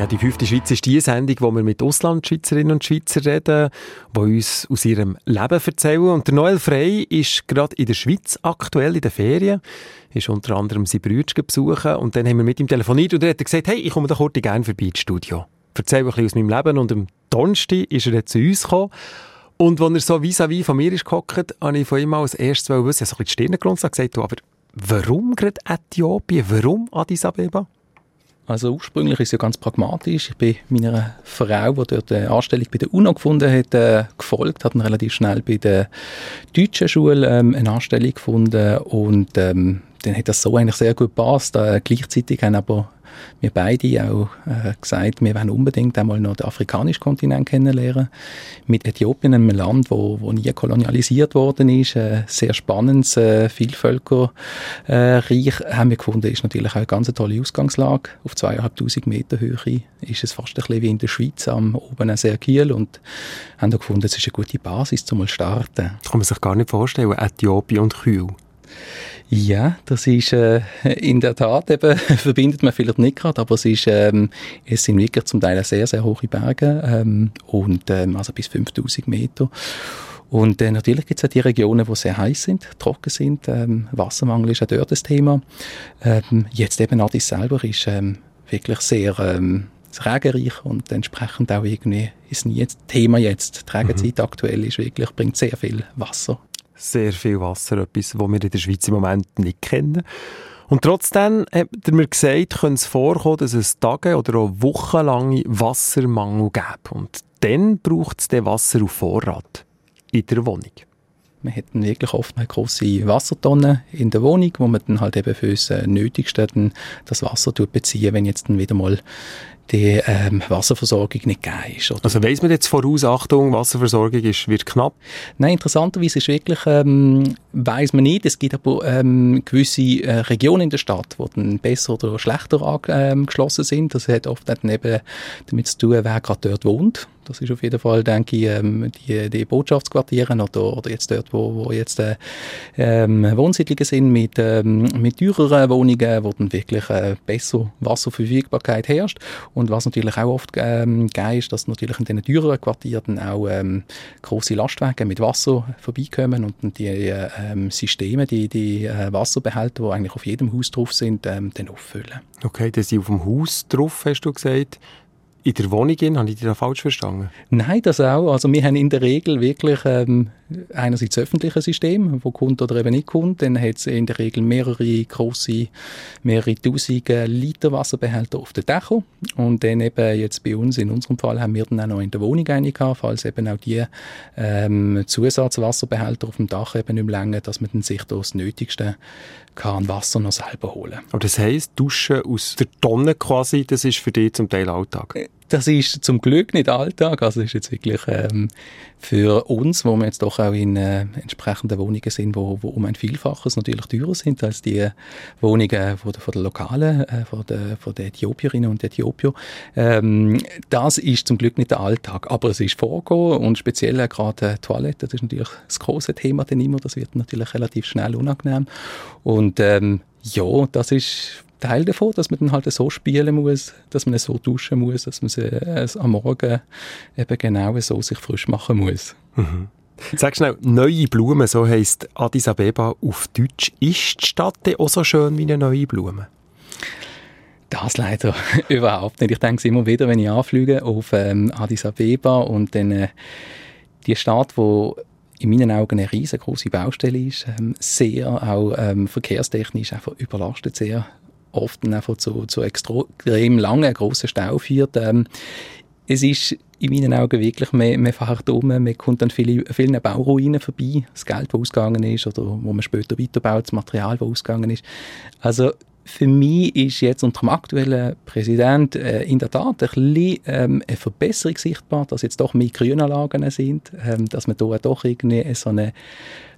Ja, die fünfte Schweiz ist die Sendung, wo wir mit Auslandschweizerinnen und Schweizer reden, die uns aus ihrem Leben erzählen. Und der Noel Frey ist gerade in der Schweiz aktuell in den Ferien, ist unter anderem sein Brüder besuchen und dann haben wir mit ihm telefoniert und er hat gesagt, hey, ich komme da kurz gerne vorbei ins Studio. Erzähl ein bisschen aus meinem Leben und am Donnerstag ist er dann zu uns gekommen und als er so vis-à-vis -vis von mir ist gehockt, habe ich von ihm als erstes wissen, ich habe so ein bisschen die Stirn gerunzt und gesagt, du, aber warum gerade Äthiopien, warum Addis Abeba? Also ursprünglich ist es ja ganz pragmatisch. Ich bin meiner Frau, die dort eine Anstellung bei der UNO gefunden hat, äh, gefolgt, hat relativ schnell bei der deutschen Schule ähm, eine Anstellung gefunden und ähm, dann hat das so eigentlich sehr gut gepasst. Äh, gleichzeitig haben aber wir beide auch äh, gesagt, wir wollen unbedingt einmal noch den afrikanischen Kontinent kennenlernen. Mit Äthiopien, einem Land, wo, wo nie kolonialisiert worden ist, äh, sehr spannendes, äh, vielvölkerreich, äh, haben wir gefunden, ist natürlich auch eine ganz tolle Ausgangslage. Auf zweieinhalbtausend Meter Höhe ist es fast ein bisschen wie in der Schweiz, am oben sehr Kiel und haben da gefunden, es ist eine gute Basis, um mal starten. Das kann man sich gar nicht vorstellen, Äthiopien und Kühl. Ja, das ist äh, in der Tat eben, verbindet man vielleicht nicht gerade, aber es ist, ähm, es sind wirklich zum Teil sehr, sehr hohe Berge, ähm, und, ähm, also bis 5000 Meter. Und äh, natürlich gibt es auch die Regionen, die sehr heiß sind, trocken sind. Ähm, Wassermangel ist auch dort das Thema. Ähm, jetzt eben Addis selber ist ähm, wirklich sehr ähm, regenreich und entsprechend auch irgendwie ist nie das Thema jetzt. Die Regenzeit mhm. aktuell ist wirklich, bringt sehr viel Wasser sehr viel Wasser, etwas, was wir in der Schweiz im Moment nicht kennen. Und trotzdem hat er mir gesagt, könnte es vorkommen, dass es Tage oder auch wochenlange Wassermangel gäbe. Und dann braucht es den Wasser auf Vorrat in der Wohnung. Wir hätten wirklich oft eine große Wassertonne in der Wohnung, wo man dann halt eben für das Nötigste das Wasser beziehen, wenn jetzt dann wieder mal die ähm, Wasserversorgung nicht gegeben ist. Oder? Also weiss man jetzt voraus, Achtung, Wasserversorgung ist, wird knapp? Nein, interessanterweise ist wirklich, ähm, weiss man nicht. Es gibt aber ähm, gewisse äh, Regionen in der Stadt, die dann besser oder schlechter angeschlossen ähm, sind. Das hat oft dann eben damit zu tun, wer gerade dort wohnt. Das ist auf jeden Fall, denke ich, ähm, die, die Botschaftsquartiere oder, oder jetzt dort, wo, wo jetzt äh, ähm, Wohnsiedlungen sind mit, ähm, mit teureren Wohnungen, wo dann wirklich äh, besser Wasserverfügbarkeit herrscht. Und was natürlich auch oft ähm, geil ist, dass natürlich in diesen teureren Quartieren auch ähm, große Lastwagen mit Wasser vorbeikommen und die ähm, Systeme, die, die äh, Wasserbehälter, die eigentlich auf jedem Haus drauf sind, ähm, dann auffüllen. Okay, das sind auf dem Haus drauf, hast du gesagt in der Wohnung in? Habe ich dich da falsch verstanden? Nein, das auch. Also wir haben in der Regel wirklich ähm, einerseits öffentliche System, wo kommt oder eben nicht kommt. Dann hat es in der Regel mehrere große, mehrere tausende Liter Wasserbehälter auf den Dächern. Und dann eben jetzt bei uns, in unserem Fall, haben wir dann auch noch in der Wohnung eine gehabt, falls eben auch die ähm, Zusatzwasserbehälter auf dem Dach eben nicht mehr länger, dass man dann sich das Nötigste kann Wasser noch selber holen. Aber das heisst, Duschen aus der Tonne quasi, das ist für dich zum Teil Alltag? Äh, das ist zum Glück nicht Alltag. Also ist jetzt wirklich ähm, für uns, wo wir jetzt doch auch in äh, entsprechenden Wohnungen sind, wo, wo um ein Vielfaches natürlich teurer sind als die Wohnungen von der, von der Lokalen, äh, von, der, von der Äthiopierinnen und Äthiopier. Ähm, das ist zum Glück nicht der Alltag, aber es ist vorgekommen und speziell gerade äh, Toilette, das ist natürlich das große Thema dann immer. Das wird natürlich relativ schnell unangenehm und ähm, ja, das ist Teil davon, dass man dann halt so spielen muss, dass man so duschen muss, dass man sie äh, am Morgen eben genau so sich frisch machen muss. Mhm. Sag schnell, neue Blumen, so heisst Addis Abeba auf Deutsch. Ist die Stadt auch so schön wie eine neue Blume? Das leider überhaupt nicht. Ich denke es immer wieder, wenn ich anfliege auf ähm, Addis Abeba und dann äh, die Stadt, wo in meinen Augen eine riesengroße Baustelle ist, ähm, sehr auch ähm, verkehrstechnisch einfach überlastet, sehr oft einfach zu, zu extrem langen, grossen Stau führt. Ähm, es ist in meinen Augen wirklich, man, man fährt um, man kommt an viele, vielen Bauruinen vorbei, das Geld, das ausgegangen ist, oder wo man später weiterbaut, das Material, das ausgegangen ist. Also für mich ist jetzt unter dem aktuellen Präsident äh, in der Tat ein bisschen, ähm, eine Verbesserung sichtbar, dass jetzt doch mehr Grünanlagen sind, ähm, dass man da doch irgendwie so eine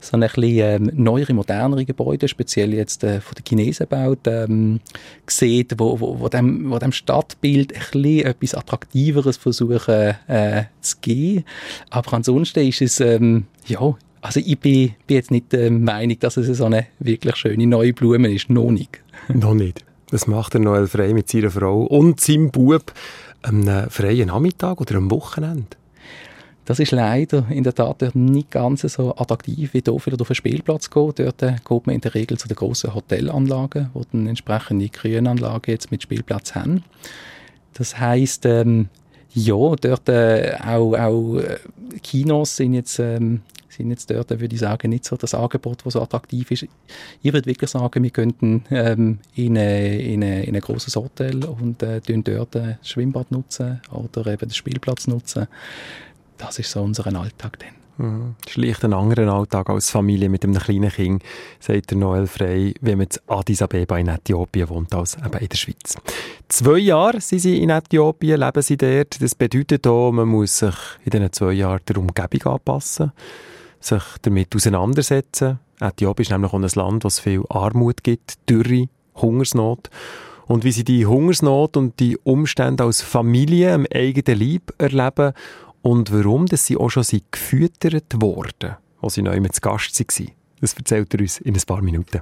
so ein bisschen ähm, neuere, modernere Gebäude, speziell jetzt äh, von den Chinesen gebaut, ähm, sieht, wo, wo, wo, dem, wo dem Stadtbild ein bisschen etwas Attraktiveres versuchen äh, zu geben. Aber ansonsten ist es, ähm, ja, also ich bin, bin jetzt nicht der Meinung, dass es so eine wirklich schöne neue Blume ist. Noch nicht. Noch nicht. Das macht der Noel Frey mit seiner Frau und seinem Bub am freien Nachmittag oder am Wochenende. Das ist leider in der Tat nicht ganz so attraktiv, wie hier wieder auf den Spielplatz geht. Dort äh, geht man in der Regel zu den grossen Hotelanlagen, wo dann entsprechende Grünanlagen jetzt mit Spielplatz haben. Das heisst, ähm, ja, dort äh, auch, auch äh, Kinos sind jetzt ähm, sind jetzt dort, würde ich sagen, nicht so das Angebot, das so attraktiv ist. Ich würde wirklich sagen, wir könnten ähm, in, eine, in, eine, in ein großes Hotel und äh, dort das Schwimmbad nutzen oder eben den Spielplatz nutzen. Das ist so unser Alltag dann. Mhm. Schlicht ein anderer Alltag als Familie mit einem kleinen Kind, sagt der Noel Frey, wenn man in Addis Abeba in Äthiopien wohnt, als eben in der Schweiz. Zwei Jahre sind sie in Äthiopien, leben sie dort. Das bedeutet auch, man muss sich in diesen zwei Jahren der Umgebung anpassen sich damit auseinandersetzen. Äthiopien ist nämlich auch ein Land, das viel Armut gibt, Dürre, Hungersnot. Und wie sie die Hungersnot und die Umstände als Familie am eigenen Leib erleben und warum dass sie auch schon sind gefüttert worden, als sie neu mit Gast waren. Das erzählt er uns in ein paar Minuten.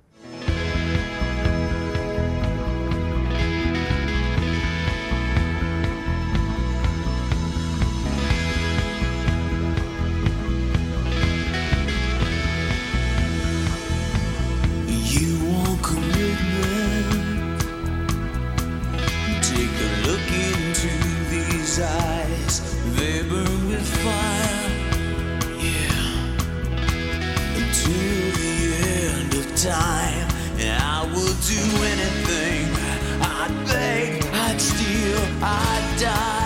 do anything. I'd beg, I'd steal, I'd die.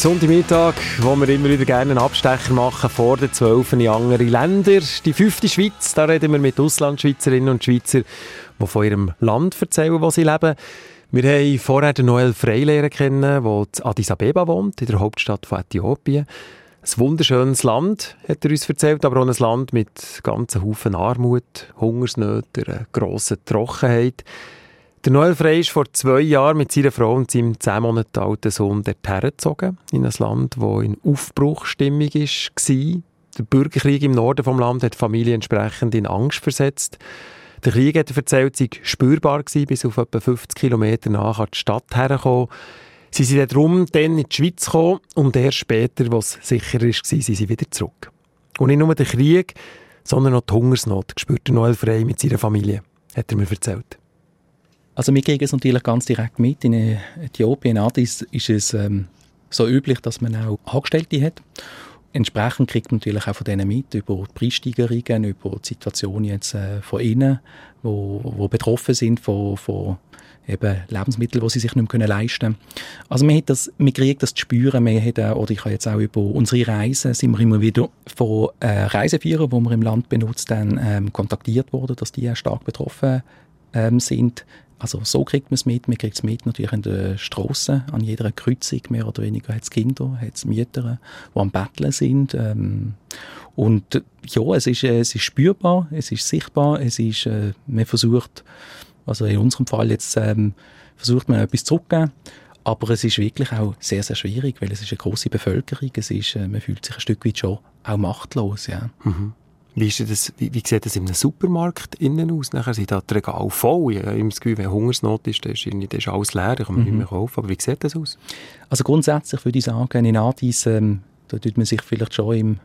Sonntagmittag, wo wir immer wieder gerne einen Abstecher machen vor den zwölf in andere Länder. Die fünfte Schweiz, da reden wir mit Auslandschweizerinnen und Schweizer, die von ihrem Land erzählen, wo sie leben. Wir haben vorher den Noel Freilehrer kennen, der in Addis Abeba wohnt, in der Hauptstadt von Äthiopien. Ein wunderschönes Land, hat er uns erzählt, aber auch ein Land mit ganzen Haufen Armut, Hungersnöten, einer grossen Trockenheit. Der Noel Frey ist vor zwei Jahren mit seiner Frau und seinem zehn Monate alten Sohn dorthin gezogen, in ein Land, das in Aufbruchstimmung war. Der Bürgerkrieg im Norden des Landes hat die Familie entsprechend in Angst versetzt. Der Krieg, hat er erzählt, sei spürbar gewesen, bis auf etwa 50 Kilometer nach an die Stadt hergekommen. Sie sind darum dann in die Schweiz gekommen und erst später, als es sicher war, sind sie wieder zurück. Und nicht nur der Krieg, sondern auch die Hungersnot spürt Noel Frey mit seiner Familie, hat er mir erzählt. Also wir kriegen es natürlich ganz direkt mit. In Äthiopien, Addis, ist es ähm, so üblich, dass man auch Angestellte hat. Entsprechend kriegt man natürlich auch von denen mit über Preissteigerungen, über die Situation jetzt äh, von ihnen, wo, wo betroffen sind von, von eben Lebensmittel, die sie sich nicht mehr leisten können. Also man, hat das, man kriegt das zu spüren. Man hat, oder ich habe jetzt auch über unsere Reisen, sind wir immer wieder von äh, Reiseführern, die wir im Land benutzt haben, ähm, kontaktiert worden, dass die stark betroffen ähm, sind. Also so kriegt man es mit. Man kriegt es mit natürlich in den Strassen, an jeder Kreuzung mehr oder weniger hat es Kinder, hat es Mütter, die am Betteln sind. Ähm, und ja, es ist, äh, es ist spürbar, es ist sichtbar, es ist, äh, man versucht, also in unserem Fall jetzt ähm, versucht man etwas zurückzugeben, aber es ist wirklich auch sehr, sehr schwierig, weil es ist eine große Bevölkerung, es ist, äh, man fühlt sich ein Stück weit schon auch machtlos, ja. Mhm. Wie, ist das, wie, wie sieht das in einem Supermarkt innen aus? Nachher sind da die Regale voll. Ich habe immer das Gefühl, wenn Hungersnot ist, dann ist, dann ist alles leer, da kann man mhm. nicht mehr kaufen. Aber wie sieht das aus? Also grundsätzlich würde ich sagen, in Adis, ähm, da tut man sich vielleicht schon im,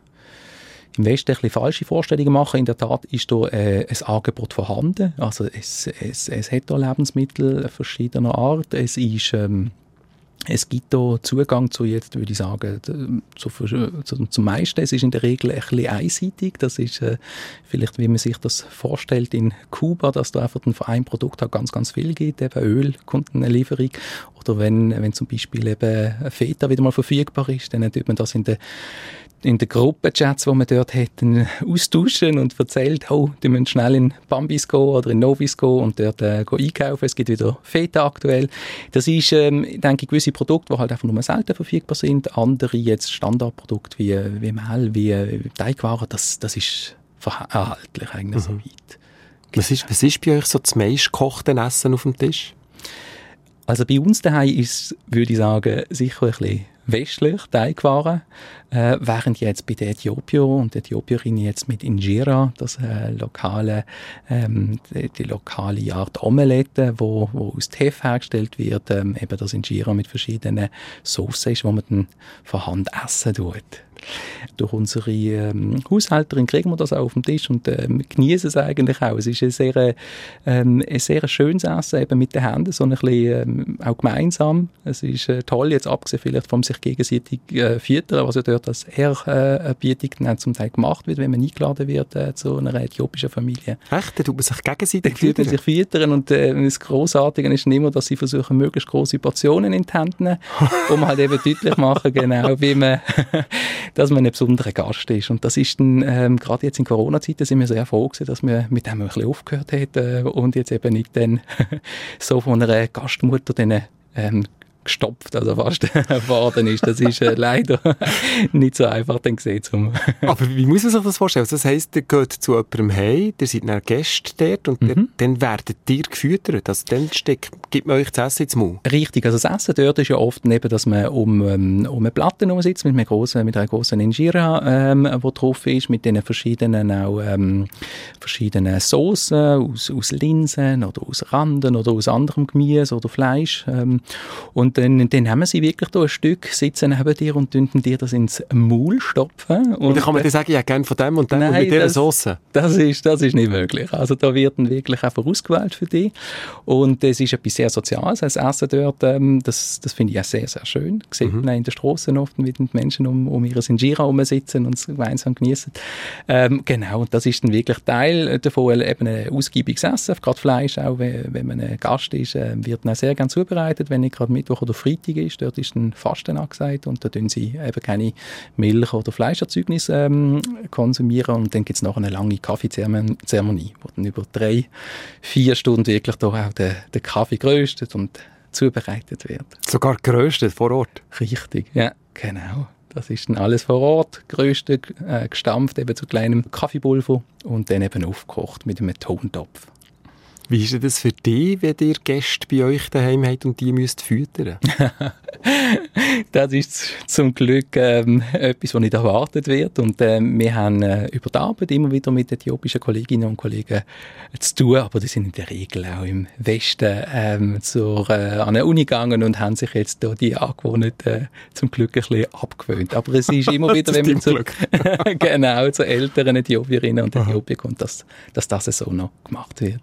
im Westen ein bisschen falsche Vorstellungen machen. In der Tat ist da äh, ein Angebot vorhanden. Also es, es, es hat da Lebensmittel verschiedener Art. Es ist... Ähm, es gibt da Zugang zu jetzt, würde ich sagen, zu, zu, zum meisten. Es ist in der Regel ein bisschen einseitig. Das ist äh, vielleicht, wie man sich das vorstellt in Kuba, dass da einfach von einem Produkt auch ganz, ganz viel gibt. Eben Öl kommt eine Lieferung. Oder wenn, wenn zum Beispiel eben Feta wieder mal verfügbar ist, dann tut man das in der in den Gruppenchats, die wir dort hätten, austauschen und erzählt, oh, die müssen schnell in Bambis gehen oder in Novis gehen und dort äh, einkaufen. Es gibt wieder Feta aktuell. Das ist, ähm, denke ich, gewisse Produkte, die halt einfach nur selten verfügbar sind. Andere jetzt Standardprodukte wie, wie Mehl, wie, wie Teigwaren, das, das ist erhaltlich eigentlich mhm. so weit. Was ist, was ist bei euch so das meistgekochte Essen auf dem Tisch? Also bei uns daheim ist, würde ich sagen, sicher ein bisschen westlich Teigwaren, äh, während jetzt bei den Äthiopier und Äthiopierinnen jetzt mit Injera, das äh, lokale, ähm, die, die, lokale Art Omelette, wo, wo aus Teff hergestellt wird, ähm, eben das Injera mit verschiedenen Soßen ist, wo man dann von Hand essen tut. Durch unsere ähm, Haushälterin kriegen wir das auch auf dem Tisch und ähm, genießen es eigentlich auch. Es ist ein sehr, ähm, ein sehr schönes Essen, eben mit den Händen, so ein bisschen ähm, auch gemeinsam. Es ist äh, toll, jetzt abgesehen vielleicht vom sich gegenseitig äh, füttern, was ja dort als Ehrerbietung dann zum Teil gemacht wird, wenn man eingeladen wird äh, zu einer äthiopischen Familie. Echt? Da tut man sich gegenseitig füttern? Da sich füttern und äh, das Grossartige ist immer, dass sie versuchen, möglichst große Portionen in die Hände zu nehmen, um halt eben deutlich machen, genau, wie man dass man ein besonderer Gast ist. Und das ist dann, ähm, gerade jetzt in Corona-Zeiten sind wir sehr froh gewesen, dass wir mit dem ein bisschen aufgehört haben äh, und jetzt eben nicht dann so von einer Gastmutter dann ähm, gestopft, also fast geworden ist. Das ist äh, leider nicht so einfach dann gesehen. Zum Aber wie muss man sich das vorstellen? Also das heisst, ihr geht zu jemandem heim, ihr seid dann Gäste dort und mhm. dann werdet ihr gefüttert. Also dann steckt, gibt man euch das Essen ins Mund. Richtig, also das Essen dort ist ja oft eben, dass man um, ähm, um eine Platte sitzt mit, einer grossen, mit einer großen Injera, ähm, die drauf ist, mit den verschiedenen auch ähm, verschiedenen Soßen aus, aus Linsen oder aus Randen oder aus anderem Gemüse oder Fleisch. Ähm, und dann, dann haben sie wirklich da ein Stück, sitzen neben dir und dünten dir das ins Maul stopfen. Und, und dann kann man dir sagen, ja, gerne von dem und dem nein, und mit dieser Soße. Das ist, das ist nicht möglich. Also da wird dann wirklich einfach ausgewählt für dich. Und es ist etwas sehr Soziales. Das Essen dort, ähm, das, das finde ich auch sehr, sehr schön. Sieht mhm. man in den Straßen oft, wie die Menschen um, um ihre Singira sitzen und es gemeinsam genießen. Ähm, genau, und das ist dann wirklich Teil davon, eben ein ausgiebiges Essen, gerade Fleisch, auch wenn, wenn man ein Gast ist, äh, wird dann sehr gerne zubereitet, wenn ich gerade Mittwoch oder Freitag ist, dort ist ein Fasten angesagt und da tun sie eben keine Milch- oder Fleischerzeugnisse ähm, konsumieren und dann gibt es noch eine lange Kaffeezeremonie, wo dann über drei, vier Stunden wirklich da auch der, der Kaffee geröstet und zubereitet wird. Sogar geröstet vor Ort? Richtig, ja, genau. Das ist dann alles vor Ort, größte äh, gestampft eben zu kleinem Kaffeepulver und dann eben aufgekocht mit einem Tontopf. Wie ist das für dich, wenn ihr Gäste bei euch daheim habt und die müsst füttern? das ist zum Glück ähm, etwas, was nicht erwartet wird. Und ähm, wir haben äh, über die Arbeit immer wieder mit äthiopischen Kolleginnen und Kollegen zu tun, aber die sind in der Regel auch im Westen ähm, zur, äh, an eine Uni gegangen und haben sich jetzt da die Angewohnheit äh, zum Glück ein bisschen abgewöhnt. Aber es ist immer wieder, wenn man zu, genau, zu älteren Äthiopierinnen und Äthiopiern kommt, dass, dass das so noch gemacht wird.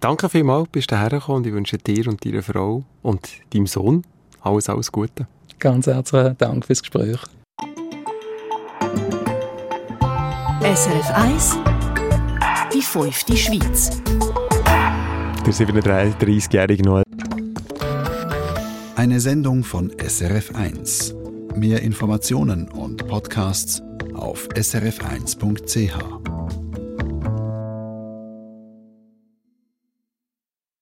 Danke vielmals, bist du hergekommen und ich wünsche dir und deiner Frau und deinem Sohn alles, alles Gute. Ganz herzlichen Dank fürs Gespräch. SRF 1 Die fünfte Schweiz Der 37-jährige Noel. Eine Sendung von SRF 1. Mehr Informationen und Podcasts auf srf1.ch.